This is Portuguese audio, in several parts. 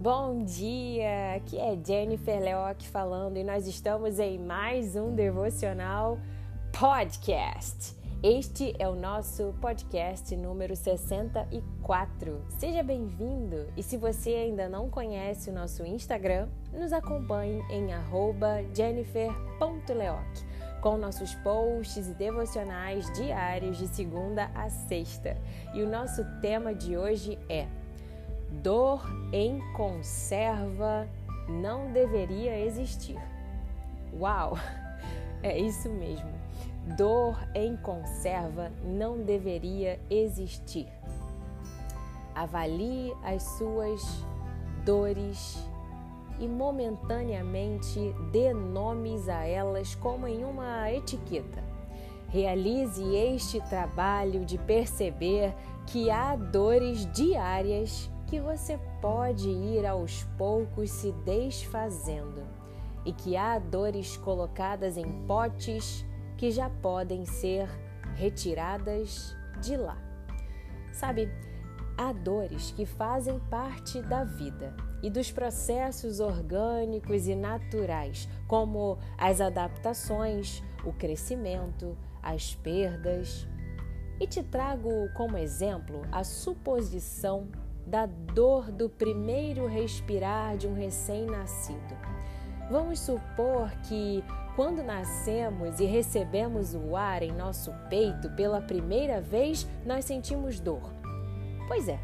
Bom dia, aqui é Jennifer Leoc falando e nós estamos em mais um devocional podcast. Este é o nosso podcast número 64. Seja bem-vindo! E se você ainda não conhece o nosso Instagram, nos acompanhe em jennifer.leoc com nossos posts e devocionais diários de segunda a sexta. E o nosso tema de hoje é Dor em conserva não deveria existir. Uau! É isso mesmo. Dor em conserva não deveria existir. Avalie as suas dores e momentaneamente dê nomes a elas como em uma etiqueta. Realize este trabalho de perceber que há dores diárias que você pode ir aos poucos se desfazendo e que há dores colocadas em potes que já podem ser retiradas de lá. Sabe, há dores que fazem parte da vida e dos processos orgânicos e naturais, como as adaptações, o crescimento, as perdas. E te trago como exemplo a suposição da dor do primeiro respirar de um recém-nascido. Vamos supor que, quando nascemos e recebemos o ar em nosso peito pela primeira vez, nós sentimos dor. Pois é,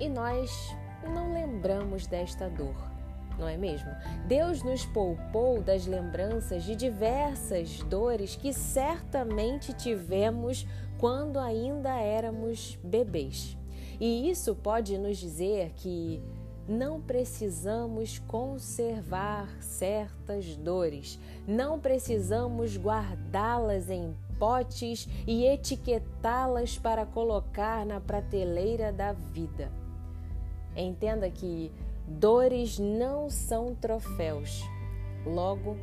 e nós não lembramos desta dor, não é mesmo? Deus nos poupou das lembranças de diversas dores que certamente tivemos quando ainda éramos bebês. E isso pode nos dizer que não precisamos conservar certas dores, não precisamos guardá-las em potes e etiquetá-las para colocar na prateleira da vida. Entenda que dores não são troféus. Logo,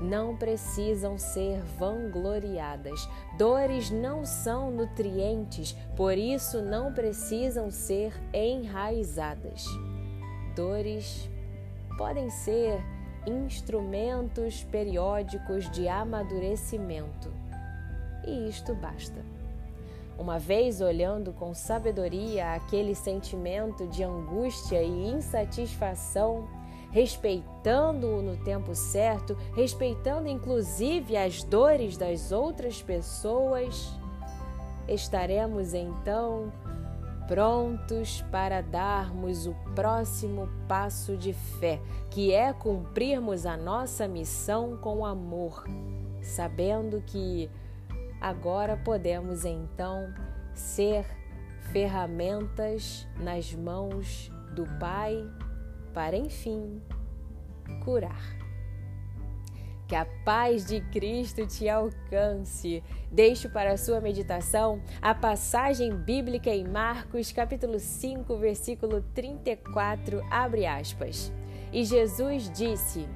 não precisam ser vangloriadas. Dores não são nutrientes, por isso não precisam ser enraizadas. Dores podem ser instrumentos periódicos de amadurecimento. E isto basta. Uma vez olhando com sabedoria aquele sentimento de angústia e insatisfação, respeitando-o no tempo certo, respeitando inclusive as dores das outras pessoas, estaremos então prontos para darmos o próximo passo de fé, que é cumprirmos a nossa missão com amor, sabendo que agora podemos então ser ferramentas nas mãos do Pai para enfim curar. Que a paz de Cristo te alcance. Deixo para a sua meditação a passagem bíblica em Marcos, capítulo 5, versículo 34, abre aspas. E Jesus disse: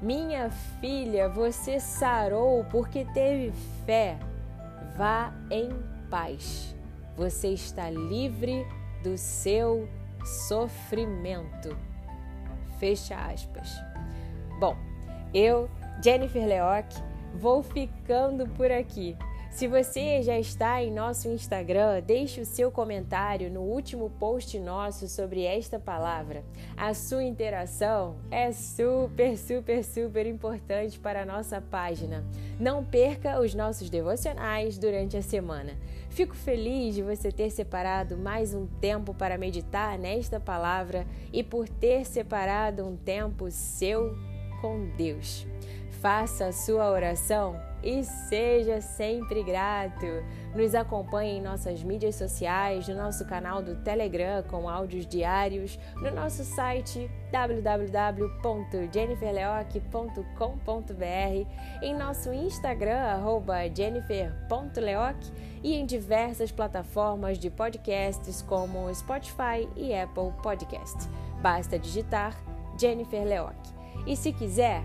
Minha filha, você sarou porque teve fé. Vá em paz. Você está livre do seu sofrimento. Fecha aspas. Bom, eu, Jennifer Leoc, vou ficando por aqui. Se você já está em nosso Instagram, deixe o seu comentário no último post nosso sobre esta palavra. A sua interação é super, super, super importante para a nossa página. Não perca os nossos devocionais durante a semana. Fico feliz de você ter separado mais um tempo para meditar nesta palavra e por ter separado um tempo seu com Deus. Faça a sua oração e seja sempre grato. Nos acompanhe em nossas mídias sociais, no nosso canal do Telegram com áudios diários, no nosso site www.jenniferleoc.com.br, em nosso Instagram jennifer.leoc e em diversas plataformas de podcasts como Spotify e Apple Podcast. Basta digitar Jennifer Leoc. E se quiser,